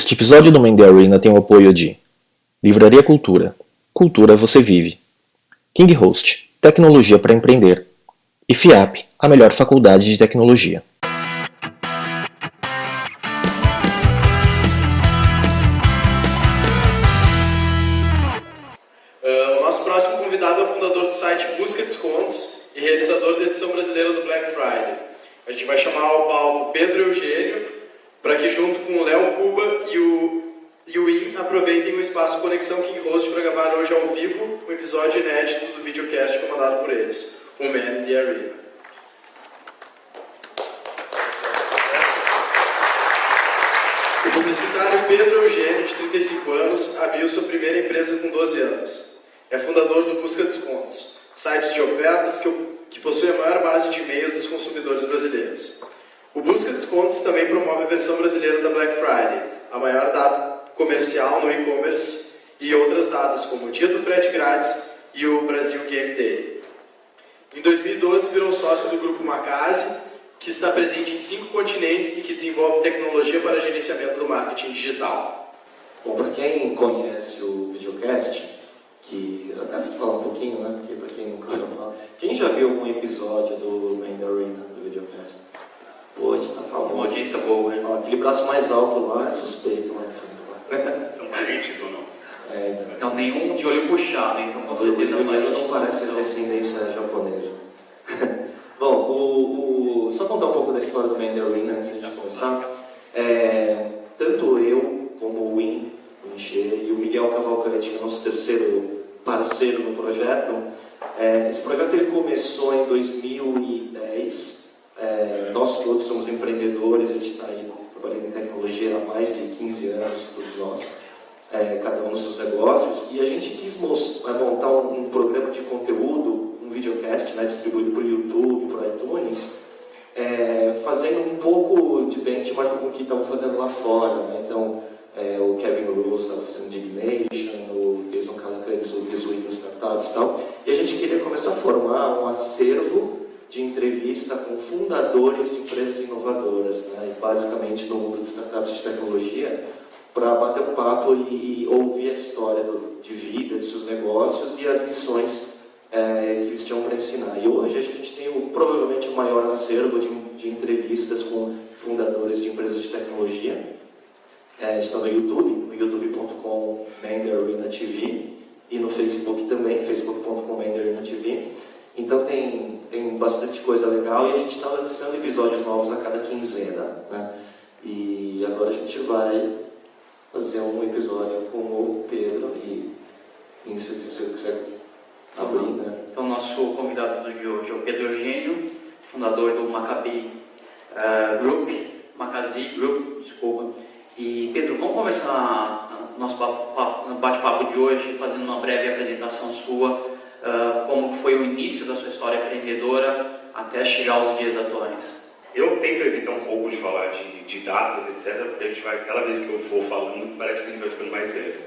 Este episódio do Mendy Arena tem o apoio de Livraria Cultura. Cultura você vive. King Host, tecnologia para empreender. E FIAP, a melhor faculdade de tecnologia. The Arena. O publicitário Pedro Eugênio, de 35 anos, abriu sua primeira empresa com 12 anos. É fundador do Busca Descontos, site de ofertas que, que possui a maior base de e-mails dos consumidores brasileiros. O Busca Descontos também promove a versão brasileira da Black Friday, a maior data comercial no e-commerce, e outras datas como o Dia do Frete Grátis e o Brasil Game Day. Em 2012, virou sócio do grupo Macase, que está presente em cinco continentes e que desenvolve tecnologia para gerenciamento do marketing digital. Bom, para quem conhece o videocast, que eu devo falar um pouquinho, né? Porque para quem nunca ouviu falar, quem já viu algum episódio do Mandarina do videocast? Pô, está falando. Uma audiência boa? Ó, Aquele braço mais alto lá é suspeito, né? São parentes ou não? É, Não, nenhum de olho puxado, então com o certeza Juliano não parece são- descendência japonesa. Bom, o, o- só contar um pouco da história do Mandarin antes de começar. É, tanto eu, como o Win, o Encher, e o Miguel Cavalcante, que é nosso terceiro parceiro no projeto, é, esse projeto ele começou em 2010. É, nós todos somos empreendedores, a gente está aí trabalhando em tecnologia há mais de 15 anos, todos nós é, cada um nos seus negócios, e a gente quis montar um, um programa de conteúdo, um videocast né, distribuído por YouTube, por iTunes, é, fazendo um pouco de benchmark com o que estavam fazendo lá fora. Né? Então, é, o Kevin Rose estava fazendo Dignation, o Jason Calacanis, o Jesuíta Startups e tal, e a gente queria começar a formar um acervo de entrevista com fundadores de empresas inovadoras, né? e basicamente no mundo de startups de tecnologia, para bater um papo e, e ouvir a história do- de vida de seus negócios e as lições é, que eles tinham para ensinar. E hoje a gente tem o, provavelmente o maior acervo de, de entrevistas com fundadores de empresas de tecnologia. É, estão no YouTube, no youtube.com TV e no Facebook também, facebook.com TV. Então tem, tem bastante coisa legal e a gente está lançando episódios novos a cada quinzena. Né? E agora a gente vai fazer um episódio com o Pedro e, e se você quiser abrir, né? Então, nosso convidado de hoje é o Pedro Eugênio, fundador do Maccabi eh, Group, Macazi Group, desculpa. E, Pedro, vamos começar nosso papo- bate-papo de hoje fazendo uma breve apresentação sua, eh, como foi o início da sua história empreendedora até chegar aos dias atuais. Eu tento evitar um pouco de falar de, de datas, etc., porque a gente vai, cada vez que eu for falando, parece que a gente vai ficando mais velho.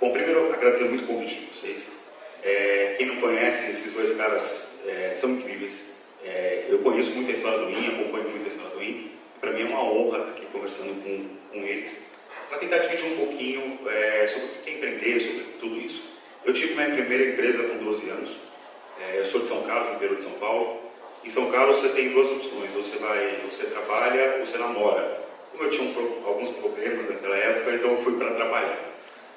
Bom, primeiro, agradecer muito o convite de vocês. É, quem não conhece, esses dois caras é, são incríveis. É, eu conheço muito a história do IN, acompanho muito a história do IN. Para mim é uma honra estar aqui conversando com, com eles, para tentar dividir um pouquinho é, sobre o que é empreender, sobre tudo isso. Eu tive minha primeira empresa com 12 anos. É, eu sou de São Carlos, interior de São Paulo. Em São Carlos você tem duas opções, você vai, você trabalha ou você namora. Como eu tinha um alguns problemas naquela época, então eu fui para trabalhar.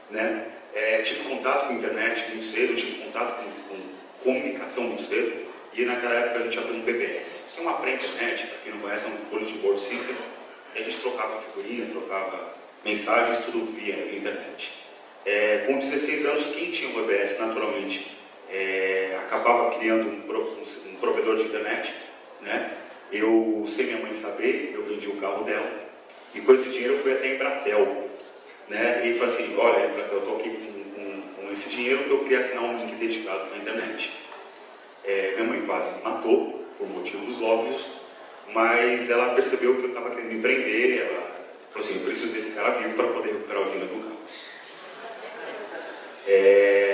Né? É, tive contato com a internet muito cedo, tive contato com, com comunicação muito cedo, e naquela época a gente abriu um BBS. Isso é uma pré-internet, para quem não conhece, é um bulletin board system, e a gente trocava figurinhas, trocava mensagens, tudo via internet. É, com 16 anos, quem tinha um BBS, naturalmente, é, acabava criando um, um- provedor de internet, né? Eu, sem minha mãe saber, eu vendi o carro dela, e com esse dinheiro eu fui até Embratel, né? E falei assim, olha, Embratel, eu estou aqui com, com- com esse dinheiro que eu queria assinar um link dedicado na internet. É, minha mãe quase me matou, por motivos óbvios, mas ela percebeu que eu estava querendo empreender, ela falou assim, eu preciso desse cara vivo para poder recuperar o dinheiro do carro. É,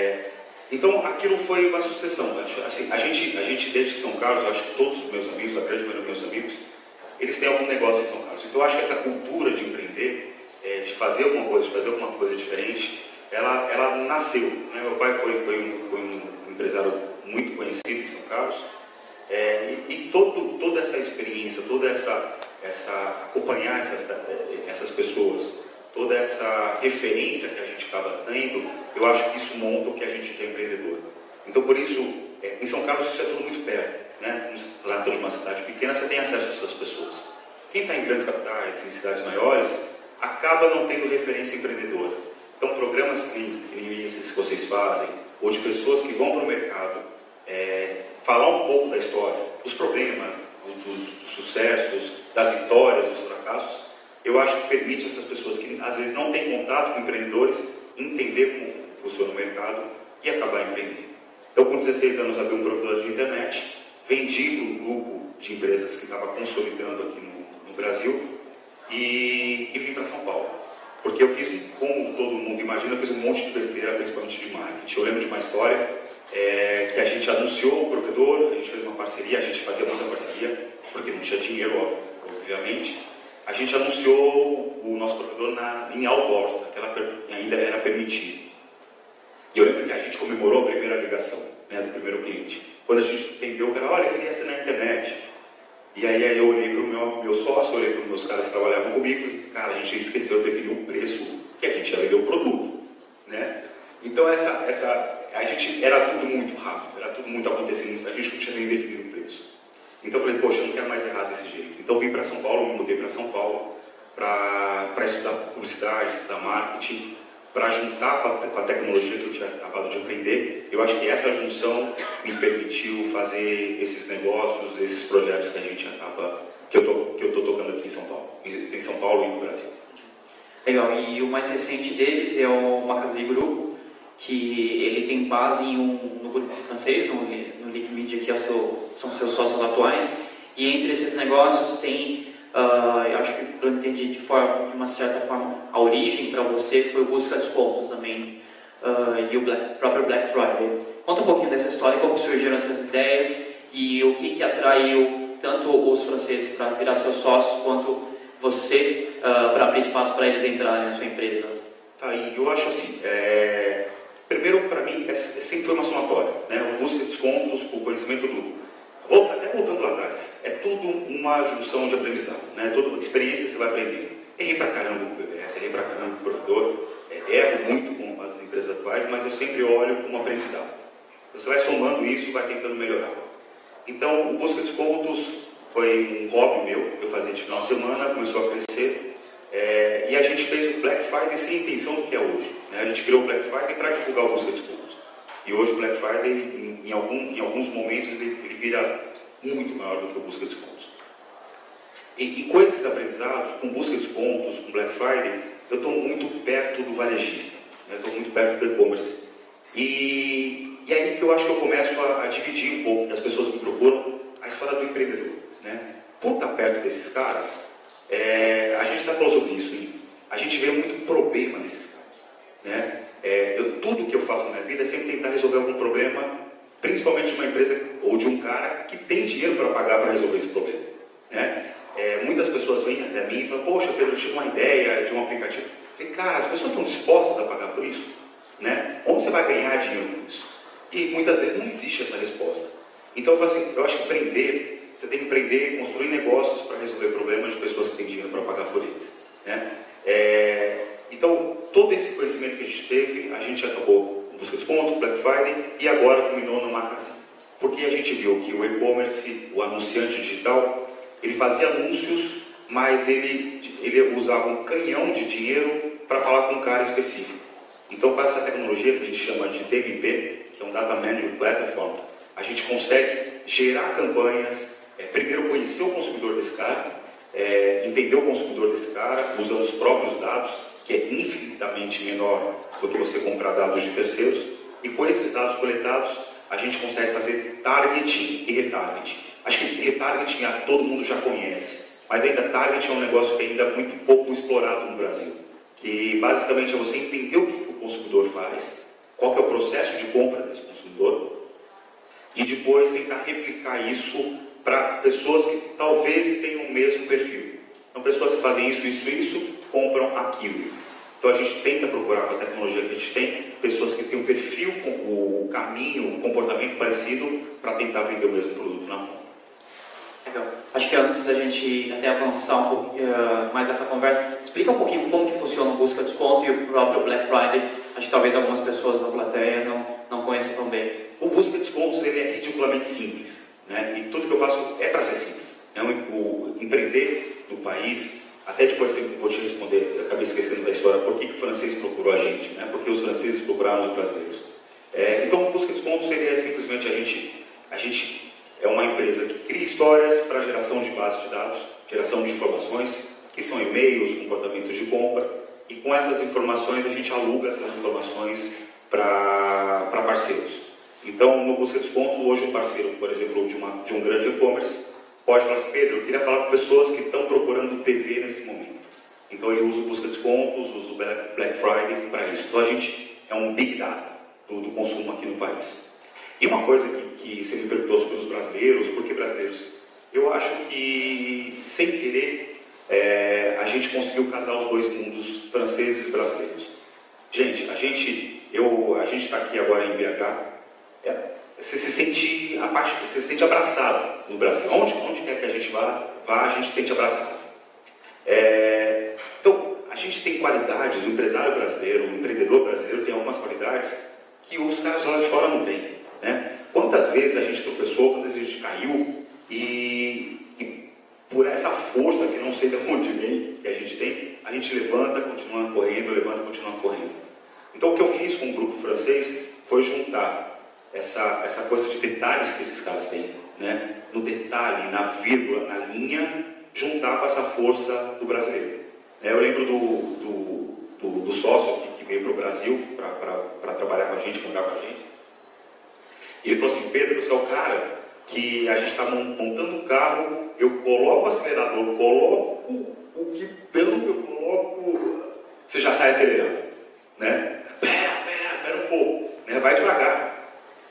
então, aquilo foi uma sucessão. Assim, a, gente, a gente, desde São Carlos, acho que todos os meus amigos, a grande maioria dos meus amigos, eles têm algum negócio em São Carlos. Então, eu acho que essa cultura de empreender, é, de fazer alguma coisa, de fazer alguma coisa diferente, ela, ela nasceu. Né? Meu pai foi, foi, um, foi um empresário muito conhecido em São Carlos, é, e, e todo, toda essa experiência, toda essa, essa acompanhar essas, essas pessoas, toda essa referência que a gente estava tendo, eu acho que isso monta o que a gente é empreendedor. Então, por isso, é, em São Carlos isso é tudo muito perto. Né? Lá de uma cidade pequena, você tem acesso a essas pessoas. Quem está em grandes capitais, em cidades maiores, acaba não tendo referência empreendedora. Então, programas que esses que vocês fazem, ou de pessoas que vão para o mercado, é, falar um pouco da história, dos problemas, dos sucessos, das vitórias, dos fracassos, eu acho que permite essas pessoas que às vezes não têm contato com empreendedores entender como funciona o mercado e acabar empreendendo. Eu, com 16 anos, abri um provedor de internet, vendi para um grupo de empresas que estava consolidando aqui no, no Brasil e, e vim para São Paulo. Porque eu fiz, como todo mundo imagina, eu fiz um monte de besteira, principalmente de marketing. Eu lembro de uma história é, que a gente anunciou o provedor, a gente fez uma parceria, a gente fazia muita parceria, porque não tinha dinheiro, obviamente. A gente anunciou o nosso provedor na, em outdoors, aquela ainda era permitido. E eu lembro que a gente comemorou a primeira ligação né, do primeiro cliente. Quando a gente entendeu, o cara, olha, queria ser na internet. E aí, aí eu olhei para o meu, meu sócio, olhei para os meus caras que trabalhavam comigo e, cara, a gente esqueceu de definir o preço que a gente ia vender o produto. Né? Então, essa, essa, a gente, era tudo muito rápido, era tudo muito acontecendo, a gente não tinha nem definido o preço. Então, eu falei, poxa, eu não quero mais errar desse jeito. Então, vim para São Paulo, me mudei para São Paulo para estudar publicidade, estudar marketing, para juntar com a, tecnologia que eu tinha acabado de aprender. Eu acho que essa junção me permitiu fazer esses negócios, esses projetos que a gente acaba, que eu tô, que eu tô tocando aqui em São Paulo, em São Paulo e no Brasil. Legal. E o mais recente deles é o Macasei Group, que ele tem base em um, no grupo francês, no, no Media, que é seu, são seus sócios atuais. E entre esses negócios tem Uh, eu acho que para entender de, forma, de uma certa forma a origem para você foi o busca descontos também uh, e o Black, próprio Black Friday. Conta um pouquinho dessa história, como surgiram essas ideias e o que, que atraiu tanto os franceses para virar seus sócios quanto você uh, para abrir espaço para eles entrarem na sua empresa. Tá, e eu acho assim, é... primeiro para mim é sempre foi uma somatória, né? o busca descontos, o conhecimento do até voltando lá atrás, é tudo uma junção de aprendizado, né? Toda experiência você vai aprender. Errei pra caramba com o PBS, errei pra caramba com o professor, é, erro muito com as empresas atuais, mas eu sempre olho como aprendizado. Você vai somando isso vai tentando melhorar. Então, o Busca Descontos foi um hobby meu, eu fazia de final de semana, começou a crescer, é, e a gente fez o Black Friday sem intenção do que é hoje. Né? A gente criou o Black Friday para divulgar o Busca Descontos. E hoje o Black Friday, em, em, algum, em alguns momentos, ele, ele, vira muito maior do que o busca de descontos. E, e com esses aprendizados, com busca de descontos, com Black Friday, eu estou muito perto do varejista, né? estou muito perto do e-commerce. E, e aí que eu acho que eu começo a, a dividir um pouco das pessoas que procuram a história do empreendedor. Né? Por estar perto desses caras, é, a gente está falando sobre isso, a gente vê muito problema nesses caras. Né? É, eu, tudo que eu faço na minha vida é sempre tentar resolver algum problema, principalmente de uma empresa ou de um cara que tem dinheiro para pagar para resolver esse problema. Né? É, muitas pessoas vêm até mim e falam, poxa, Pedro, eu tive uma ideia de um aplicativo. Eu falei, cara, as pessoas estão dispostas a pagar por isso? Né? Onde você vai ganhar dinheiro com isso? E muitas vezes não existe essa resposta. Então, eu, assim, eu acho que aprender, você tem que aprender, construir negócios para resolver problemas de pessoas que têm dinheiro para pagar por eles. Né? É, então, todo esse conhecimento que a gente teve, a gente acabou com busca de pontos, Black Friday e agora culminou no Magazine. Porque a gente viu que o e-commerce, o anunciante digital, ele fazia anúncios, mas ele, ele usava um canhão de dinheiro para falar com um cara específico. Então, com essa tecnologia que a gente chama de DMP, que é um Data Management Platform, a gente consegue gerar campanhas, é, primeiro conhecer o consumidor desse cara, é, entender o consumidor desse cara, usando os próprios dados, que é infinitamente menor do que você comprar dados de terceiros, e com esses dados coletados, a gente consegue fazer targeting e retargeting. Acho que retargeting todo mundo já conhece, mas ainda targeting é um negócio que ainda é muito pouco explorado no Brasil. Que basicamente é você entender o que o consumidor faz, qual é o processo de compra desse consumidor, e depois tentar replicar isso para pessoas que talvez tenham o mesmo perfil. Então, pessoas que fazem isso, isso, isso, compram aquilo. Então a gente tenta procurar com a tecnologia que a gente tem pessoas que têm um perfil, o caminho, o comportamento parecido para tentar vender o mesmo produto na ponta. Legal. Acho que antes da gente até avançar um pouco uh, mais essa conversa, explica um pouquinho como que funciona o Busca Desconto e o próprio Black Friday. Acho que talvez algumas pessoas da plateia não, não conheçam tão bem. O Busca Descontos ele é ridiculamente simples. Né? E tudo que eu faço é para ser simples. Né? O, o, empreender no país, até depois vou te responder, eu acabei esquecendo da história, por que, que o francês procurou a gente, né? porque os franceses procuraram os brasileiros. É, então, o Busca Descontos seria simplesmente a gente, a gente é uma empresa que cria histórias para geração de bases de dados, geração de informações, que são e-mails, comportamentos de compra, e com essas informações a gente aluga essas informações para parceiros. Então, no Busca Descontos, hoje um parceiro, por exemplo, de, uma, de um grande e-commerce, pode falar Pedro, eu queria falar com pessoas que estão procurando TV nesse momento. Então ele usa o Busca Descontos, usa o Black Friday para isso. Então a gente é um big data do, do consumo aqui no país. E uma coisa que, que você me perguntou sobre os brasileiros, por que brasileiros? Eu acho que, sem querer, é, a gente conseguiu casar os dois mundos, franceses e brasileiros. Gente, a gente eu, a gente está aqui agora em BH, é, você se sente a parte, você se sente abraçado no Brasil. Onde, onde quer que a gente vá, vá a gente se sente abraçado. É, então, a gente tem qualidades, o empresário brasileiro, o empreendedor brasileiro tem algumas qualidades que os caras lá de fora não têm. Né? Quantas vezes a gente tropeçou, quantas vezes a gente caiu e, e por essa força que não sei de onde vem, que a gente tem, a gente levanta, continua correndo, levanta, continua correndo. Então o que eu fiz com o grupo francês foi juntar essa, essa coisa de detalhes que esses caras têm, né? no detalhe, na vírgula, na linha, juntar com essa força do brasileiro. É, eu lembro do, do, do, do sócio que, que veio para o Brasil para trabalhar com a gente, comprar com a gente, e ele falou assim, Pedro, você é o cara que a gente está montando um carro, eu coloco o acelerador, coloco o guidão eu coloco, você já sai acelerando. Né? Pera, pera, pera um pouco, né? vai devagar.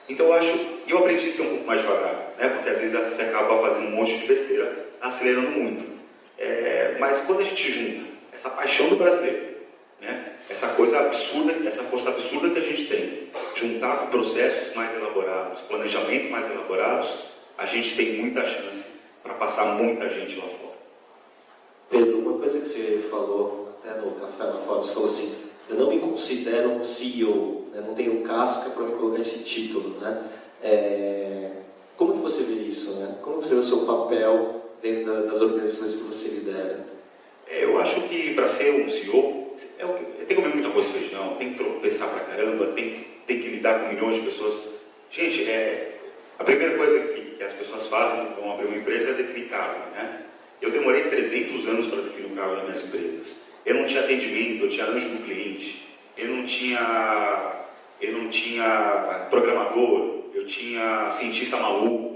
Então eu acho, eu aprendi a ser um pouco mais devagar, né? porque às vezes você acaba fazendo um monte de besteira, acelerando muito. É, mas quando a gente junta essa paixão do brasileiro, né? essa coisa absurda, essa força absurda que a gente tem, juntar com processos mais elaborados, planejamento mais elaborados, a gente tem muita chance para passar muita gente lá fora. Pedro, uma coisa que você falou até no café lá fora, você falou assim, eu não me considero um CEO, né? não tenho casca para me colocar esse título, né? É... Como que você vê isso, né? Como você vê o seu papel dentro das organizações que você lidera? É, eu acho que para ser um CEO, é, tem que comer muita coisa de feijão, tem que tropeçar pra caramba, tem, tem que lidar com milhões de pessoas. Gente, é, a primeira coisa que, que as pessoas fazem quando vão abrir uma empresa é definir cargo, né? Eu demorei 300 anos para definir o cargo nas minhas empresas. Eu não tinha atendimento, eu tinha anjo do cliente, eu não tinha, eu não tinha programador, eu tinha cientista maluco,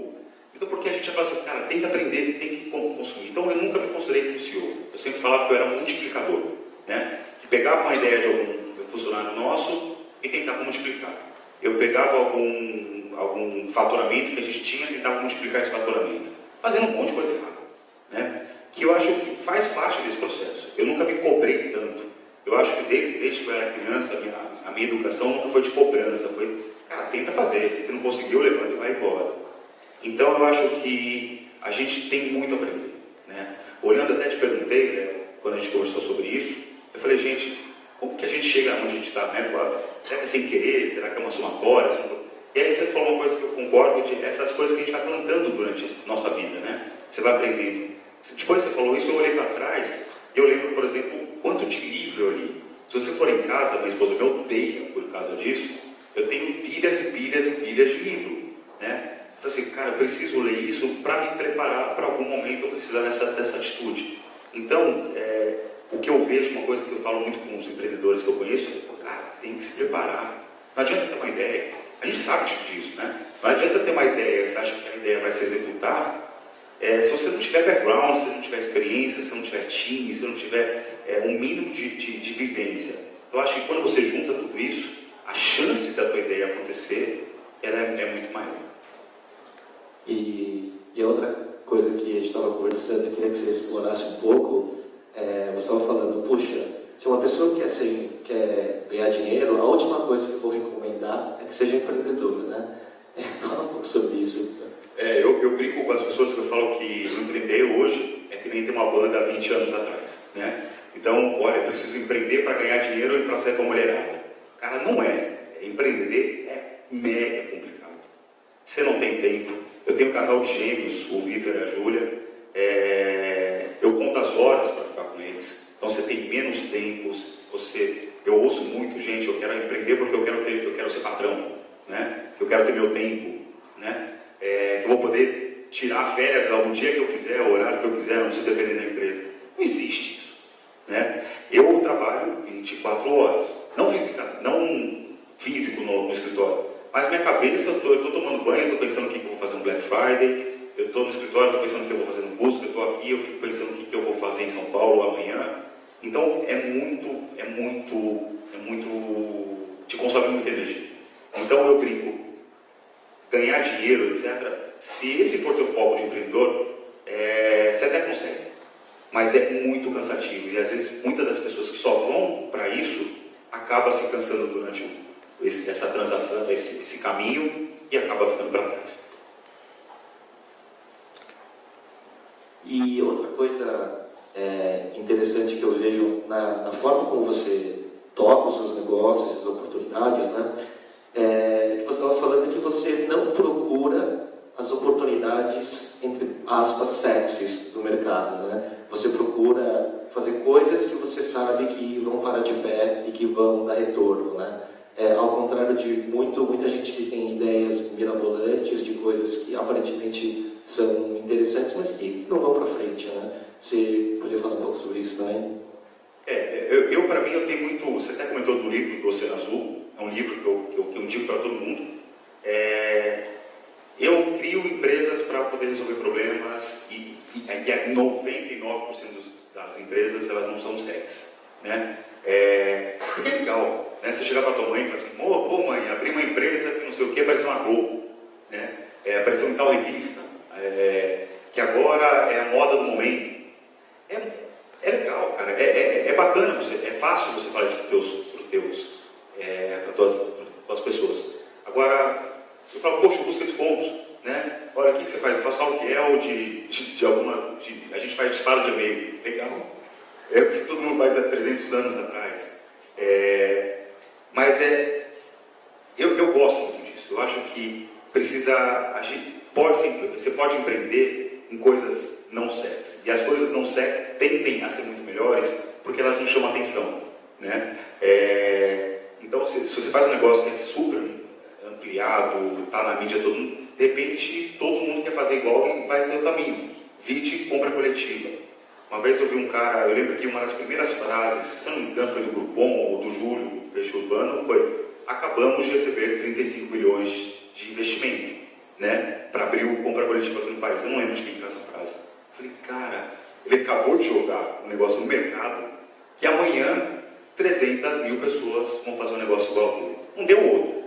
então, porque a gente fala assim, cara, tem que aprender, tem que consumir. Então, eu nunca me considerei como CEO. Eu sempre falava que eu era um multiplicador, né? Que pegava uma ideia de algum funcionário nosso e tentava multiplicar. Eu pegava algum, algum faturamento que a gente tinha e tentava multiplicar esse faturamento. Fazendo um monte de coisa errada, né? Que eu acho que faz parte desse processo. Eu nunca me cobrei tanto. Eu acho que desde, desde que eu era criança, a minha, a minha educação nunca foi de cobrança. Foi, cara, tenta fazer. Se não conseguiu, levanta e vai embora. Então eu acho que a gente tem muito a aprender. Né? Olhando até te perguntei, né, quando a gente conversou sobre isso, eu falei, gente, como que a gente chega onde a gente está? Né? Será que é sem querer? Será que é uma somatória? E aí você falou uma coisa que eu concordo, de essas coisas que a gente vai plantando durante a nossa vida, né? Você vai aprendendo. Depois você falou isso, eu olhei para trás, e eu lembro, por exemplo, quanto de livro eu li. Se você for em casa, minha esposa me odeia por causa disso, eu tenho pilhas e pilhas e pilhas de livro, né? Então, assim, cara, eu preciso ler isso para me preparar para algum momento eu precisar dessa, dessa atitude. Então, é, o que eu vejo, uma coisa que eu falo muito com os empreendedores que eu conheço, é, cara, tem que se preparar. Não adianta ter uma ideia. A gente sabe disso, né? Não adianta ter uma ideia, você acha que a ideia vai se executar. É, se você não tiver background, se não tiver experiência, se não tiver time, se não tiver é, um mínimo de, de, de vivência. Eu acho que quando você junta tudo isso, a chance da tua ideia acontecer ela é, é muito maior. E, e outra coisa que a gente estava conversando, eu queria que você explorasse um pouco, é, você estava falando, puxa, Se uma pessoa quer, quer ganhar dinheiro, a última coisa que eu vou recomendar é que seja empreendedor, né? É, fala um pouco sobre isso. É, eu, eu brinco com as pessoas que eu falo que empreender hoje é que nem ter uma banda há 20 anos atrás, né? Então, olha, eu preciso empreender para ganhar dinheiro e para sair com a mulherada. Cara, não é. Empreender é mega complicado. Você não tem tempo. Eu tenho um casal de gêmeos, o Vitor e a Júlia. É... Eu conto as horas para ficar com eles. Então você tem menos tempos. Você, eu ouço muito, gente. Eu quero empreender porque eu quero ter, eu quero ser patrão, né? Eu quero ter meu tempo, né? É... Eu vou poder tirar férias algum dia que eu quiser, o horário que eu quiser, não preciso depender da empresa. Não existe isso, né? Eu trabalho 24 horas, não não físico no, no escritório. Mas minha cabeça, eu estou tomando banho, estou pensando o que, eu vou fazer no Black Friday, eu estou no escritório, estou pensando o que eu vou fazer no busca, eu estou aqui, eu fico pensando o que, que eu vou fazer em São Paulo amanhã. Então é muito, é muito, é muito, te consome muita energia. Então eu brinco, ganhar dinheiro, etc. Se esse for teu foco de empreendedor, é, você até consegue. Mas é muito cansativo. E às vezes muitas das pessoas que só vão para isso acaba se cansando durante esse, essa transação, esse, esse caminho e acaba ficando para trás. E outra coisa é, interessante que eu vejo na, na, forma como você toca os seus negócios, as oportunidades, né? É, que você estava falando que você não procura as oportunidades, entre aspas, sexys do mercado, né? Você procura fazer coisas que você sabe que vão parar de pé e que vão dar retorno, né? É, ao contrário de muito, muita gente que tem ideias mirabolantes de coisas que aparentemente são interessantes, mas que não vão para frente, né? Você podia falar um pouco sobre isso também? É, eu, eu para mim, eu tenho muito. Você até comentou do livro do Oceano Azul, é um livro que eu, que eu, que eu para todo mundo. É, eu crio empresas para poder resolver problemas e, e, e 99% dos, das empresas elas não são sexy, né? É, porque é legal, né? Você chegar para tua mãe e falar assim, pô mãe, abri uma empresa que não sei o que, apareceu uma Globo, né? É, apareceu em tal revista, é, que agora é a moda do momento. É, é legal, cara, é, é, é bacana, você, é fácil você falar isso para teus, teus, é, tuas, tuas pessoas. Agora, eu falo, poxa, busca descontos, né? Olha, o que, você faz? Eu faço aluguel de, de, de alguma, de, a gente faz disparo de e-mail, legal. É o que todo mundo faz há 300 anos atrás. É, mas é, eu, eu gosto muito disso. Eu acho que precisa, a gente pode, você pode empreender em coisas não sérias. E as coisas não sérias tendem a ser muito melhores porque elas não chamam atenção. Né? É, então, se, se, você faz um negócio que é super ampliado, está na mídia, todo mundo, de repente todo mundo quer fazer igual e vai ter o caminho. Vide compra coletiva. Uma vez eu vi um cara, eu lembro que uma das primeiras frases, se não me engano foi do Grupom ou do Júlio Peixe Urbano, foi acabamos de receber 35 milhões de investimento, né, para abrir o compra coletiva aqui no país. Eu não lembro de quem essa frase. Eu falei, cara, ele acabou de jogar um negócio no mercado que amanhã 300 mil pessoas vão fazer um negócio igual a dele. Não deu outro?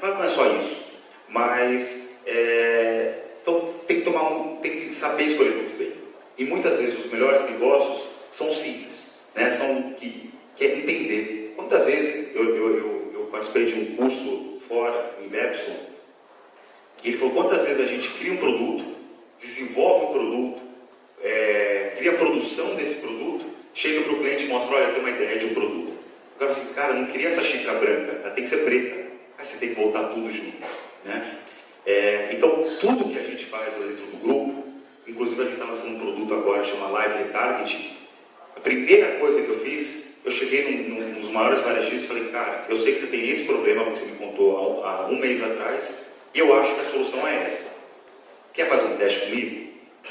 Claro não é só isso, mas é, então tem que tomar um, tem que saber escolher muito bem. E muitas vezes os melhores negócios são simples, né? são que, que é entender. Quantas vezes eu, eu, eu, eu participei de um curso fora, em Epson, que ele falou quantas vezes a gente cria um produto, desenvolve um produto, é, cria a produção desse produto, chega para o cliente e mostra, olha, tenho uma ideia de um produto. Agora assim, cara, não queria essa xícara branca, ela tem que ser preta. Aí você tem que voltar tudo junto. Né? É, então, tudo que a gente faz dentro do grupo, Inclusive, a gente está lançando um produto agora chamado Live Retarget. A primeira coisa que eu fiz, eu cheguei num, num, nos maiores varejistas e falei, cara, eu sei que você tem esse problema, que você me contou há, há um mês atrás, e eu acho que a solução é essa. Quer fazer um teste comigo?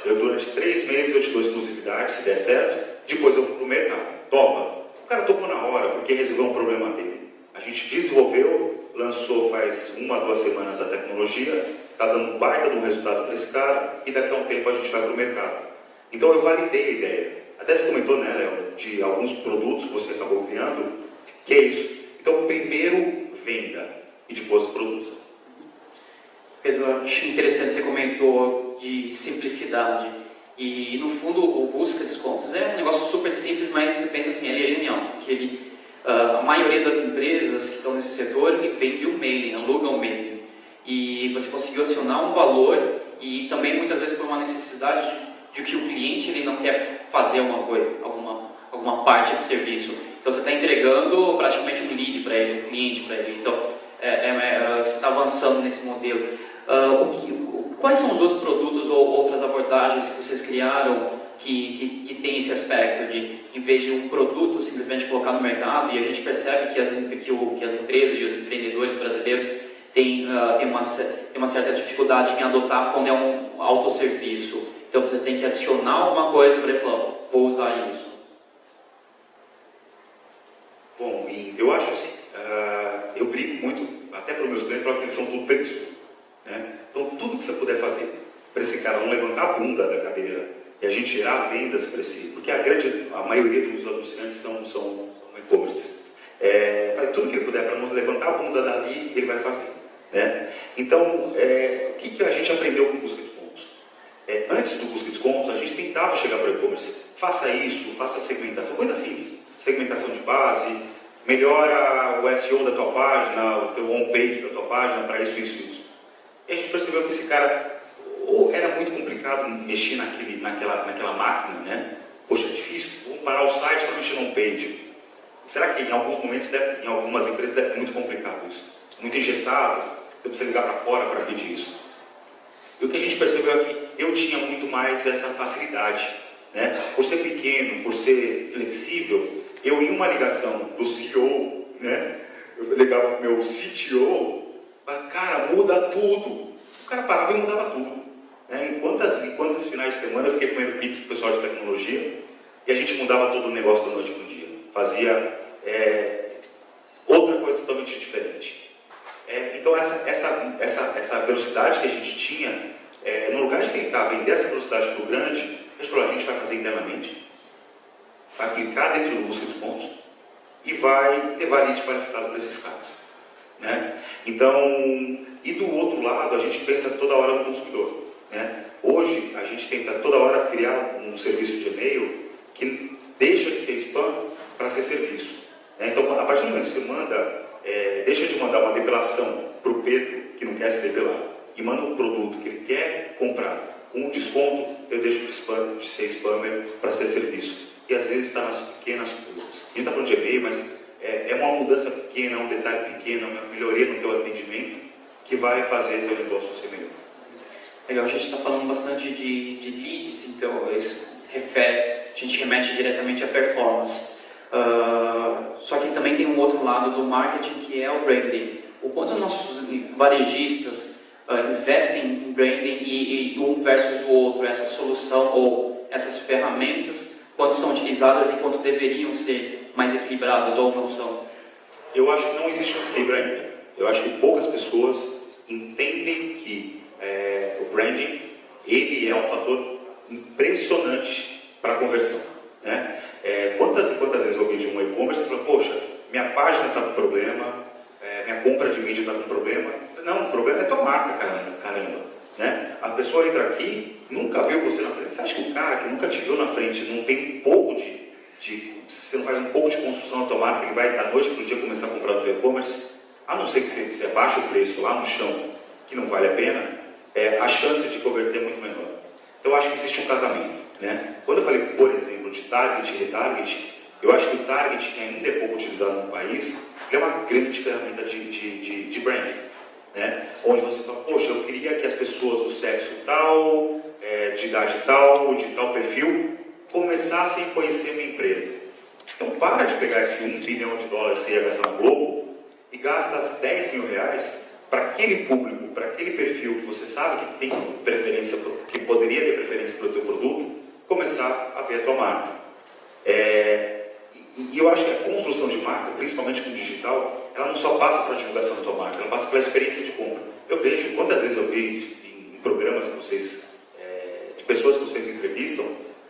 Eu, durante três meses, eu te dou exclusividade, se der certo, depois eu vou para o mercado. Topa. O cara topou na hora, porque resolveu um problema dele. A gente desenvolveu, lançou faz uma, duas semanas a tecnologia, está dando baita um resultado para esse cara e daqui a um tempo a gente vai para o mercado. Então eu validei a ideia. Até você comentou, né, Léo, de alguns produtos que você acabou criando, que é isso. Então, primeiro venda e depois produza. Pedro, acho interessante você comentou de simplicidade. E no fundo, o busca descontos é um negócio super simples, mas você pensa assim, ele é genial, porque ele, uh, a maioria das empresas que estão nesse setor vende um mailing, aluga um mailing. E você conseguiu adicionar um valor e também muitas vezes por uma necessidade de, de que o cliente ele não quer fazer uma coisa, alguma, alguma parte do serviço. Então você está entregando praticamente um lead para ele, um cliente para ele. Então é, é, é, você está avançando nesse modelo. Uh, o que, Quais são os outros produtos ou outras abordagens que vocês criaram que, que, que tem esse aspecto de, em vez de um produto simplesmente colocar no mercado, e a gente percebe que as, que, o, as empresas e os empreendedores brasileiros têm, uh, têm, uma, têm uma certa dificuldade em adotar quando é um autosserviço. Então você tem que adicionar alguma coisa para ele falar, vou usar isso. Bom, eu acho assim, uh, eu brigo muito, até para os meus clientes, para que eles são tudo preguiçosos. Né? Então, tudo que você puder fazer para esse cara não levantar a bunda da cadeira a gente gerar vendas para esse, porque a grande, a maioria dos anunciantes são, são, são e-commerce. É, tudo que ele puder para levantar a bunda dali, ele vai fazer. Né? Então, é, o que, que a gente aprendeu com o busca de descontos? É, antes do busca de descontos, a gente tentava chegar para o e-commerce. Faça isso, faça segmentação, coisa simples. Segmentação de base, melhora o SEO da tua página, o teu homepage da tua página para isso, isso, isso. E a gente percebeu que esse cara, ou era muito complicado mexer naquele, naquela, naquela máquina, né? Poxa, é difícil, vamos parar o site para mexer num page. Será que em alguns momentos, deve, em algumas empresas, ser muito complicado isso? Muito engessado, você precisa ligar para fora para pedir isso. E o que a gente percebeu é que eu tinha muito mais essa facilidade. Né? Por ser pequeno, por ser flexível, eu em uma ligação do CEO, né? eu ligava para o meu CTO, cara, muda tudo. O cara parava e mudava tudo. Né? Em, quantas, em quantos finais de semana eu fiquei comendo pizza com o pessoal de tecnologia e a gente mudava todo o negócio da noite para o dia. Fazia é, outra coisa totalmente diferente. É, então, essa, essa, essa, essa velocidade que a gente tinha, é, no lugar de tentar vender essa velocidade para o grande, a gente falou: a gente vai fazer internamente, vai aplicar dentro do busca de pontos e vai levar lead qualificado para esses caras. Né? Então, e do outro lado, a gente pensa toda hora no consumidor. Né? Hoje, a gente tenta toda hora criar um serviço de e-mail que deixa de ser spam para ser serviço. Né? Então, a partir do momento que você manda, é, deixa de mandar uma depilação para o Pedro, que não quer se depilar, e manda um produto que ele quer comprar com um desconto, eu deixo de, spam, de ser spammer para ser serviço. E às vezes está nas pequenas coisas. A gente está falando de e-mail, mas é, é uma mudança pequena, um detalhe pequeno, uma melhoria no teu atendimento que vai fazer teu negócio ser melhor. Legal, a gente está falando bastante de, de leads, então isso refere, a gente remete diretamente à performance. Uh, só que também tem um outro lado do marketing que é o branding. O quanto nossos varejistas uh, investem em branding e, e um versus o outro, essa solução ou essas ferramentas, quando são utilizadas e quando deveriam ser mais equilibradas ou não são? Eu acho que não existe um equilíbrio ainda. Eu acho que poucas pessoas entendem que é, o branding ele é um fator impressionante para a conversão. Né? É, quantas e quantas vezes eu vejo um e-commerce e falo, poxa, minha página está com problema, é, minha compra de mídia está com problema. Não, o problema é tua marca, caramba. caramba né? A pessoa entra aqui, nunca viu você na frente. Você acha que o cara que nunca te viu na frente não tem um pouco de de você não faz um pouco de construção automática que vai da noite para o dia começar a comprar no e-commerce, a não ser que você, você baixe o preço lá no chão, que não vale a pena, é, a chance de converter é muito menor. Então, eu acho que existe um casamento. Né? Quando eu falei, por exemplo, de target e retarget, eu acho que o target, que ainda é pouco utilizado no país, é uma grande ferramenta de, de, de, de branding. Né? Onde você fala, poxa, eu queria que as pessoas do sexo tal, é, de idade tal, de tal perfil, começassem a conhecer minha empresa. Então para de pegar esse 1 bilhão de dólares que você ia gastar no Globo e gasta 10 mil reais para aquele público, para aquele perfil que você sabe que tem preferência, que poderia ter preferência pelo teu produto, começar a ver a tua marca. É, e eu acho que a construção de marca, principalmente com o digital, ela não só passa pela divulgação da tua marca, ela passa pela experiência de compra. Eu vejo, quantas vezes eu vi isso em programas que vocês, é, de pessoas que vocês entrevistam,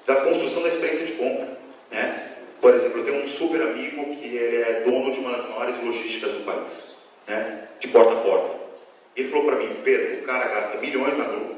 da construção da experiência de compra. Né? Por exemplo, eu tenho um super amigo que é dono de uma das maiores logísticas do país, né? de porta a porta. Ele falou para mim, Pedro, o cara gasta milhões na Globo,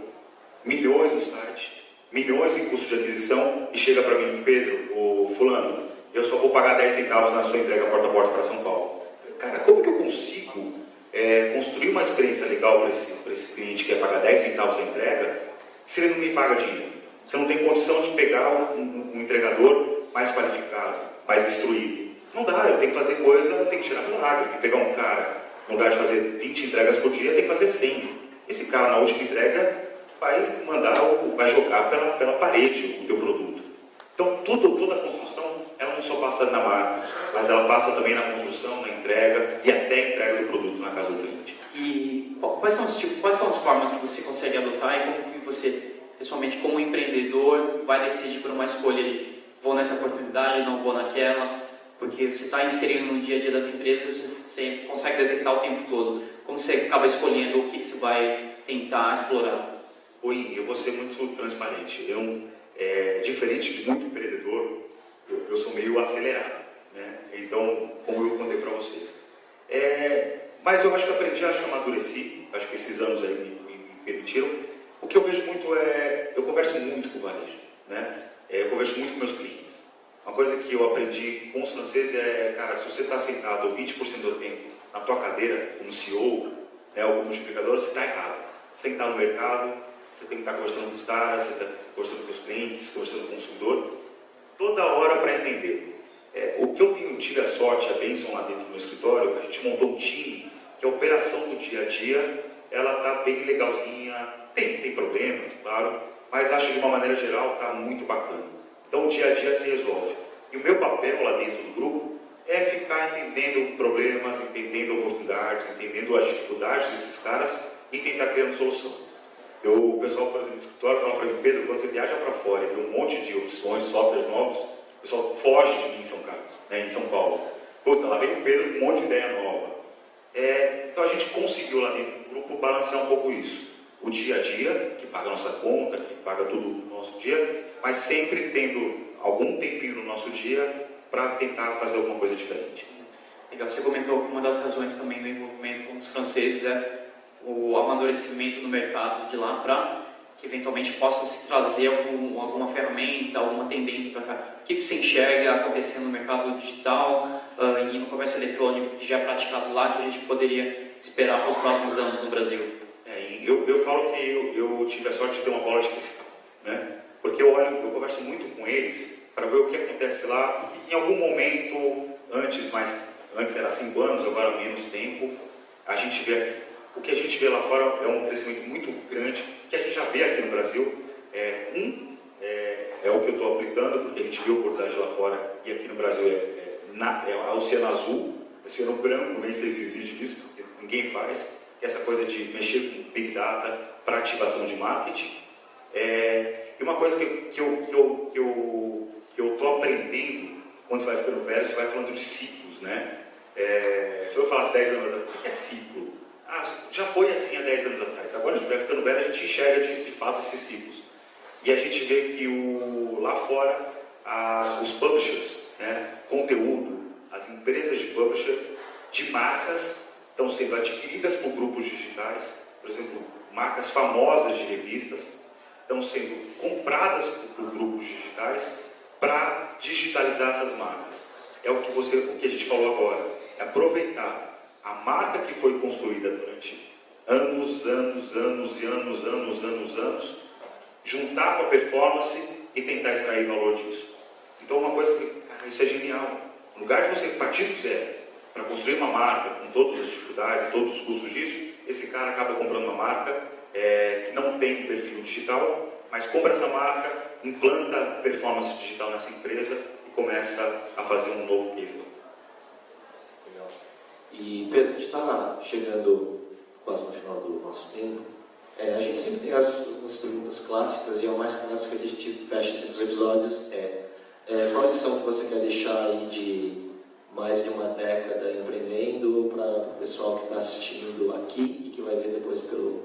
milhões no site, milhões em custo de aquisição e chega para mim, Pedro, o fulano, eu só vou pagar 10 centavos na sua entrega porta a porta para São Paulo. Cara, como que eu consigo é, construir uma experiência legal para esse, esse cliente que quer pagar 10 centavos a entrega se ele não me paga dinheiro? Eu não tenho condição de pegar um, um, entregador mais qualificado, mais instruído. Não dá, eu tenho que fazer coisa, tem que tirar milagre, tem que pegar um cara, no lugar de fazer 20 entregas por dia, tem que fazer 100. Esse cara, na última entrega, vai mandar, vai jogar pela, pela parede o teu produto. Então, tudo, toda a construção, ela não só passa na marca, mas ela passa também na construção, na entrega e até a entrega do produto na casa do cliente. E quais são, os, tipo, quais são as formas que você consegue adotar e como você, pessoalmente, como empreendedor, vai decidir por uma escolha de vou nessa oportunidade, não vou naquela, porque você está inserindo no dia a dia das empresas, você consegue detectar o tempo todo. Como você acaba escolhendo o que, você vai tentar explorar? Oi, eu vou ser muito transparente. Eu, é, diferente de muito empreendedor, eu, eu, sou meio acelerado, né? Então, como eu contei para vocês. É, mas eu acho que aprendi, acho que amadureci, acho que esses anos aí me, me, me permitiram. O que eu vejo muito é, eu converso muito com o varejo, né? É, eu converso muito com meus clientes. Uma coisa que eu aprendi com os franceses é, cara, se você está sentado 20% do tempo na tua cadeira, como CEO, né, ou como multiplicador, você está errado. Você tem que estar no mercado, você tem que estar conversando com os caras, você está conversando com os clientes, conversando com o consumidor, toda hora para entender. É, o que eu tenho, tive a sorte, a bênção lá dentro do meu escritório, a gente montou um time que a operação do dia a dia, ela está bem legalzinha, tem, tem problemas, claro, mas acho que de uma maneira geral está muito bacana. Então o dia a dia se resolve. E o meu papel lá dentro do grupo é ficar entendendo problemas, entendendo oportunidades, entendendo as dificuldades desses caras e tentar criando solução. Eu, o pessoal, por exemplo, no escritório fala para mim, Pedro, quando você viaja para fora e vê um monte de opções, softwares novos, o pessoal foge de mim em São Carlos, né, em São Paulo. Puta, lá vem o Pedro com um monte de ideia nova. É, então a gente conseguiu lá dentro do grupo balancear um pouco isso o dia a dia, que paga a nossa conta, que paga tudo no nosso dia, mas sempre tendo algum tempinho no nosso dia para tentar fazer alguma coisa diferente. Legal, você comentou que uma das razões também do envolvimento com os franceses é o amadurecimento do mercado de lá para que eventualmente possa se trazer algum, alguma ferramenta, alguma tendência para cá. O que você enxerga acontecendo no mercado digital uh, e no comércio eletrônico já é praticado lá que a gente poderia esperar para os próximos anos no Brasil? eu, eu falo que eu, eu, tive a sorte de ter uma bola de cristal, né? Porque eu olho, eu converso muito com eles para ver o que acontece lá. Em algum momento, antes, mas antes era cinco anos, agora menos tempo, a gente vê o que a gente vê lá fora é um crescimento muito grande que a gente já vê aqui no Brasil. É, um é, é o que eu estou aplicando, porque a gente viu oportunidade lá fora e aqui no Brasil é, é, na, é a Oceano Azul, Oceano Branco, nem sei se existe isso, porque ninguém faz essa coisa de mexer com Big Data para ativação de marketing. É, e uma coisa que, que eu que eu, que eu, que eu tô aprendendo, quando você vai ficando velho, você vai falando de ciclos, né? É, se eu falasse 10 anos atrás, o que é ciclo? Ah, já foi assim há 10 anos atrás. Agora a gente vai ficando velho, a gente enxerga de, de fato esses ciclos. E a gente vê que o, lá fora, a, os publishers, né, conteúdo, as empresas de publisher, de marcas, estão sendo adquiridas por grupos digitais, por exemplo, marcas famosas de revistas estão sendo compradas por, por grupos digitais para digitalizar essas marcas. É o que você, o que a gente falou agora, é aproveitar a marca que foi construída durante anos, anos, anos e anos, anos, anos, anos, juntar com a performance e tentar extrair valor disso. Então, uma coisa que, cara, isso é genial. No lugar de você partir do zero para construir uma marca com todas as dificuldades, todos os custos disso, esse cara acaba comprando uma marca é, que não tem perfil digital, mas compra essa marca, implanta performance digital nessa empresa e começa a fazer um novo case. Legal. E Pedro, a gente está chegando quase no final do nosso tempo. É, a gente sempre tem as, as perguntas clássicas e é o mais clássico que a gente fecha esses episódios é, é qual a lição que você quer deixar aí de mais de uma década empreendendo, para o pessoal que está assistindo aqui e que vai ver depois pelo,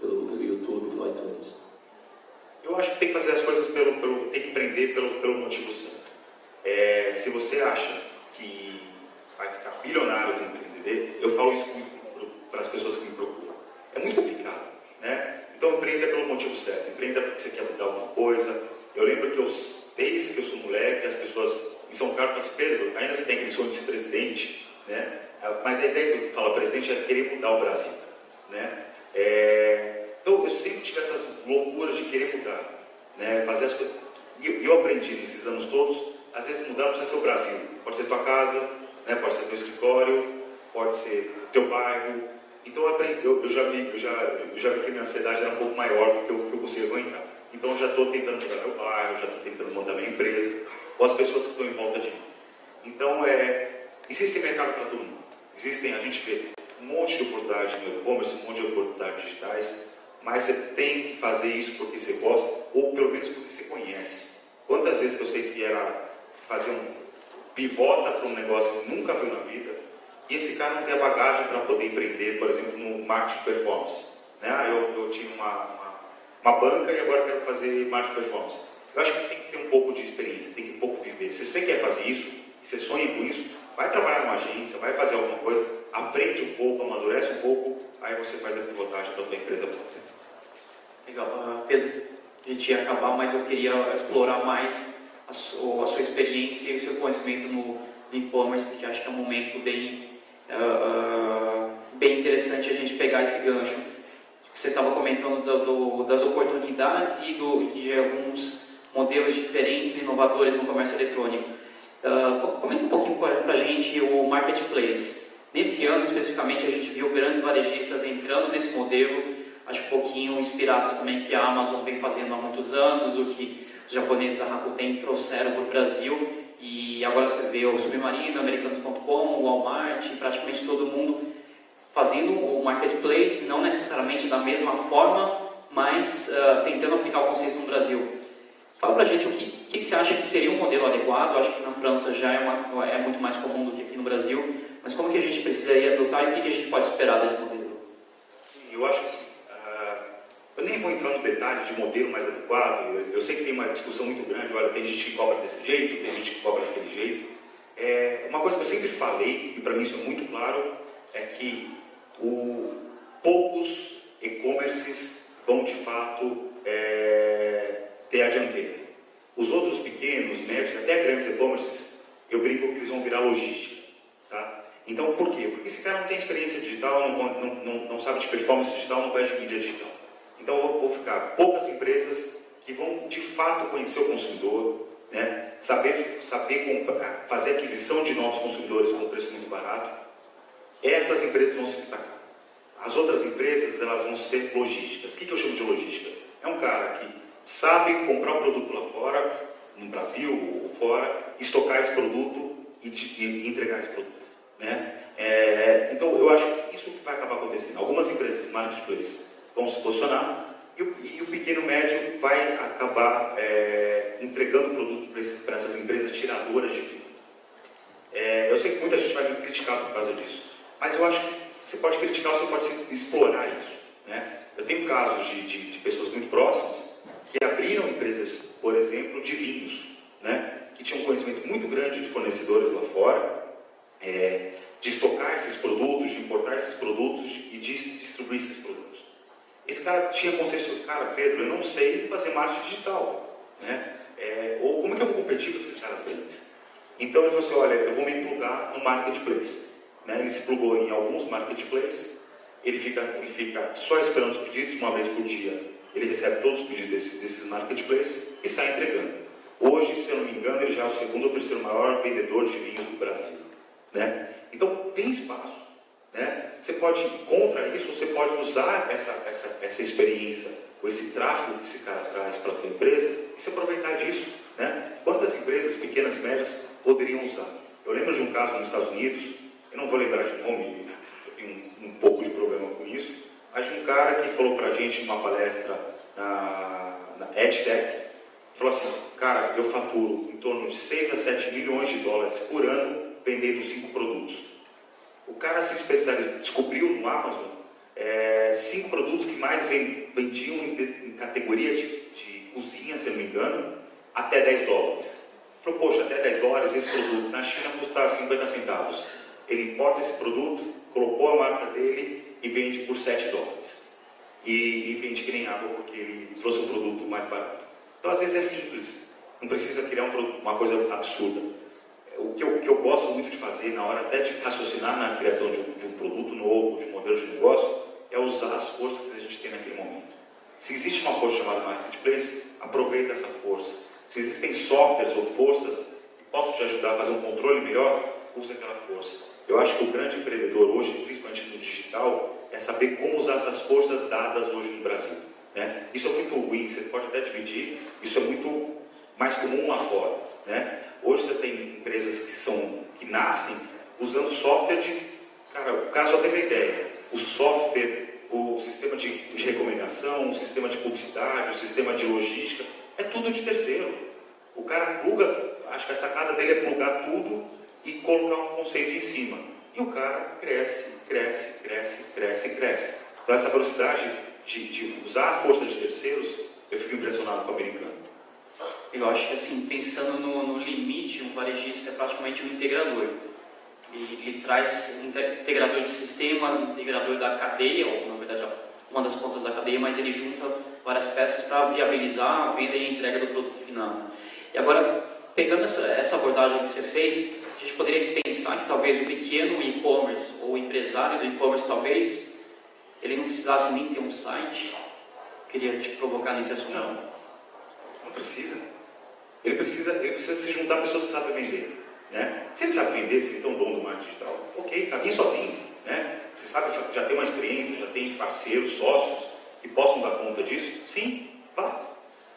pelo, pelo YouTube, pelo iTunes? Eu acho que tem que fazer as coisas pelo, pelo tem que empreender pelo, pelo motivo certo. É, se você acha que vai ficar bilionário de empreender, eu falo isso para as pessoas que me procuram. É muito complicado, né? Então, empreenda pelo motivo certo, empreenda porque você quer mudar alguma coisa. Eu lembro que eu, desde que eu sou moleque, as pessoas em São Carlos assim, Pedro, ainda você tem aquele sonho de ser presidente, né? Mas a ideia que eu falo presidente é querer mudar o Brasil, né? É, então eu sempre tive essas querer mudar, né? Fazer as coisas. E eu, aprendi nesses anos todos, às vezes mudar não precisa ser o Brasil, pode ser tua casa, né? Pode ser teu escritório, pode ser teu bairro. Então eu, aprendi, eu, eu já vi, eu já, eu já vi que minha ansiedade era um pouco maior do que eu, que eu consigo aguentar. Então eu já estou tentando mudar meu bairro, já estou tentando mudar minha empresa, ou as pessoas que estão em volta de mim. Então é, existe mercado para todo mundo. Existem, a gente vê um monte de oportunidades no e-commerce, um monte de oportunidades digitais, mas você tem que fazer isso porque você gosta, ou pelo menos porque você conhece. Quantas vezes eu sei que era fazer um pivota para um negócio que nunca viu na vida, e esse cara não tem a bagagem para poder empreender, por exemplo, no marketing performance. Né? Ah, eu, eu tinha uma, uma, uma, banca e agora quero fazer marketing performance. Eu acho que tem que ter um pouco de experiência, tem que um pouco viver. Se você quer fazer isso, você sonha com isso, vai trabalhar numa agência, vai fazer alguma coisa, aprende um pouco, amadurece um pouco, aí você faz a pivotagem da sua empresa você. Legal. Pedro, a gente ia acabar, mas eu queria explorar mais a sua, a sua experiência e o seu conhecimento no e-commerce, porque acho que é um momento bem, uh, bem interessante a gente pegar esse gancho. Você estava comentando do, do, das oportunidades e do, de alguns modelos diferentes, inovadores no comércio eletrônico. Uh, comenta um pouquinho para a gente o marketplace. Nesse ano especificamente a gente viu grandes varejistas entrando nesse modelo, acho um pouquinho inspirados também que a Amazon vem fazendo há muitos anos, o que os japoneses da Rakuten trouxeram para o Brasil e agora você vê o Submarino, Americanos.com, o Walmart, praticamente todo mundo fazendo o marketplace, não necessariamente da mesma forma, mas uh, tentando aplicar o conceito no Brasil. Fala para a gente o que, que, você acha que seria um modelo adequado, acho que na França já é, uma, é muito mais comum do que aqui no Brasil, mas como que a gente precisaria adotar e o que, que a gente pode esperar desse modelo? Eu acho que eu nem vou entrar no detalhe de modelo mais adequado, eu, sei que tem uma discussão muito grande, olha, tem gente que cobra desse jeito, tem gente que cobra daquele jeito. É, uma coisa que eu sempre falei, e para mim isso é muito claro, é que o, poucos e-commerces vão de fato é, ter a dianteira. Os outros pequenos, médios, até grandes e-commerces, eu brinco que eles vão virar logística. Tá? Então, por quê? Porque esse cara não tem experiência digital, não, não, não, não sabe de performance digital, não conhece de mídia digital. Então vão ficar poucas empresas que vão de fato conhecer o consumidor, né? saber, saber comprar, fazer aquisição de novos consumidores com preço muito barato. Essas empresas vão se destacar. As outras empresas elas vão ser logísticas. O que, eu chamo de logística? É um cara que sabe comprar o um produto lá fora, no Brasil ou fora, estocar esse produto e, e entregar esse produto. Né? É, então eu acho que isso vai acabar acontecendo. Algumas empresas, marketplace, vão se posicionar e o, e o pequeno médio vai acabar é, entregando produto para essas empresas tiradoras de tudo. É, eu sei que muita gente vai me criticar por causa disso, mas eu acho que você pode criticar você pode explorar isso. Né? Eu tenho casos de, de, de pessoas muito próximas que abriram empresas, por exemplo, de vinhos, né? que tinham um conhecimento muito grande de fornecedores lá fora, é, de estocar esses produtos, de importar esses produtos e de distribuir esses produtos. Esse cara tinha consciência, cara, Pedro, eu não sei fazer marketing digital. Né? É, ou como é que eu vou competir com esses caras grandes? Então ele falou assim, olha, eu vou me plugar no marketplace. Né? Ele se plugou em alguns marketplaces, ele fica, ele fica só esperando os pedidos, uma vez por dia. Ele recebe todos os pedidos desses, desses marketplaces e sai entregando. Hoje, se eu não me engano, ele já é o segundo ou terceiro maior vendedor de vinhos do Brasil. Né? Então tem espaço. Né? Você pode ir contra isso, você pode usar essa, essa, essa experiência, ou esse tráfego que esse cara traz para a tua empresa e se aproveitar disso. Né? Quantas empresas, pequenas e médias, poderiam usar? Eu lembro de um caso nos Estados Unidos, eu não vou lembrar de nome, eu tenho um, um pouco de problema com isso, mas de um cara que falou para a gente numa palestra na, na EdTech, falou assim, cara, eu faturo em torno de 6 a 7 milhões de dólares por ano vendendo cinco produtos. O cara se especializou, descobriu no Amazon é, cinco produtos que mais vendiam em, em categoria de, de, cozinha, se não me engano, até 10 dólares. Falou, poxa, até 10 dólares esse produto na China custa 50 centavos. Ele importa esse produto, colocou a marca dele e vende por 7 dólares. e, e vende que nem água porque ele trouxe um produto mais barato. Então, às vezes, é simples, não precisa criar um produto, uma coisa absurda. O que, eu, que eu gosto muito de fazer, na hora até de raciocinar na criação de de um produto novo, de um modelo de negócio, é usar as forças que a gente tem naquele momento. Se existe uma força chamada marketplace, aproveita essa força. Se existem softwares ou forças que possam te ajudar a fazer um controle melhor, use aquela força. Eu acho que o grande empreendedor hoje, principalmente no digital, é saber como usar essas forças dadas hoje no Brasil. Né? Isso é muito ruim, você pode até dividir, isso é muito mais comum lá fora. Né? Hoje você tem empresas que são que nascem usando software de. Cara, o cara só teve a ideia. O software, o sistema de, de recomendação, o sistema de publicidade, o sistema de logística, é tudo de terceiro. O cara pluga, acho que a sacada dele é plugar tudo e colocar um conceito em cima. E o cara cresce, cresce, cresce, cresce, cresce. Então essa velocidade de, de usar a força de terceiros, eu fico impressionado com o americano. Eu acho que, assim, pensando no, no limite, um varejista é praticamente um integrador. Ele, ele traz integrador de sistemas, integrador da cadeia, ou na verdade uma das pontas da cadeia, mas ele junta várias peças para viabilizar a venda e a entrega do produto final. E agora, pegando essa, essa abordagem que você fez, a gente poderia pensar que talvez o pequeno e-commerce ou o empresário do e-commerce talvez ele não precisasse nem ter um site. Queria te provocar nesse assunto. Não, não precisa. Ele precisa, ele precisa se juntar a pessoas que sabem vender. Né? Se ele sabe vender, se um dom do marketing digital, ok, caminho sozinho. Né? Você sabe, já tem uma experiência, já tem parceiros, sócios que possam dar conta disso? Sim, vá.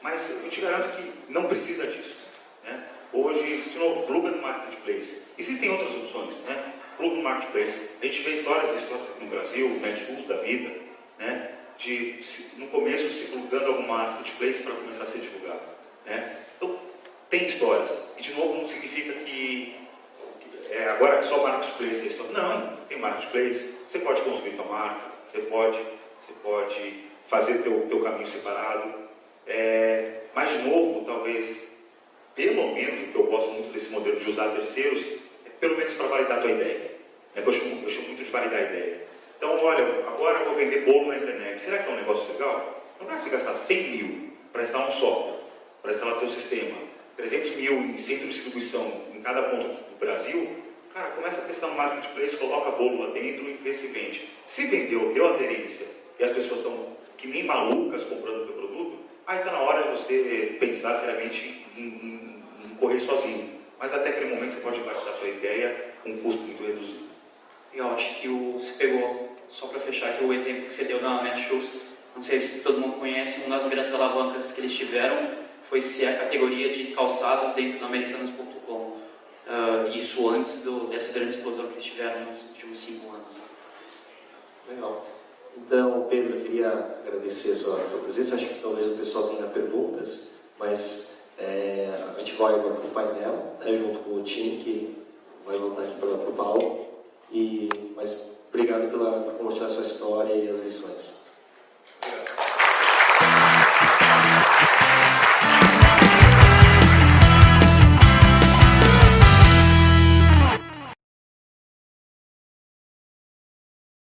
Mas eu te garanto que não precisa disso. Né? Hoje, de novo, pluga no marketplace. Existem outras opções. Né? Pluga no marketplace. A gente vê histórias histórias aqui no Brasil, Netshoes da vida, né? de no começo se plugando algum marketplace para começar a ser divulgado. Né? Então, tem histórias. E, de novo, não significa que é, agora é só marketplace. É história. Não, tem marketplace. Você pode construir sua marca, você pode, você pode fazer teu, teu caminho separado. É, mas, de novo, talvez, pelo menos, que eu gosto muito desse modelo de usar terceiros, é pelo menos para validar a tua ideia. É, eu, chamo, eu muito de validar a ideia. Então, olha, agora eu vou vender bolo na internet. Será que é um negócio legal? Não dá se gastar 100 mil para instalar um software, para instalar teu sistema 300 mil em centro de distribuição em cada ponto do Brasil, cara, começa a testar um marketplace, coloca bolo lá dentro e vê se vende. Se vendeu, deu aderência e as pessoas estão que nem malucas comprando o teu produto, aí está na hora de você pensar seriamente em, em, em, correr sozinho. Mas até aquele momento você pode baixar a sua ideia com um custo muito reduzido. Eu acho que você pegou, só para fechar aqui, o exemplo que você deu na Netshoes, não sei se todo mundo conhece, uma das grandes alavancas que eles tiveram foi ser a categoria de calçados dentro do Americanas.com. Uh, ah, isso antes do, dessa grande explosão que eles tiveram nos últimos cinco anos. Legal. Então, Pedro, eu queria agradecer a sua, presença. Acho que talvez o pessoal tenha perguntas, mas é, a gente vai agora para o painel, né, junto com o time que vai voltar aqui para o palco. E, mas obrigado pela, por mostrar a sua história e as lições.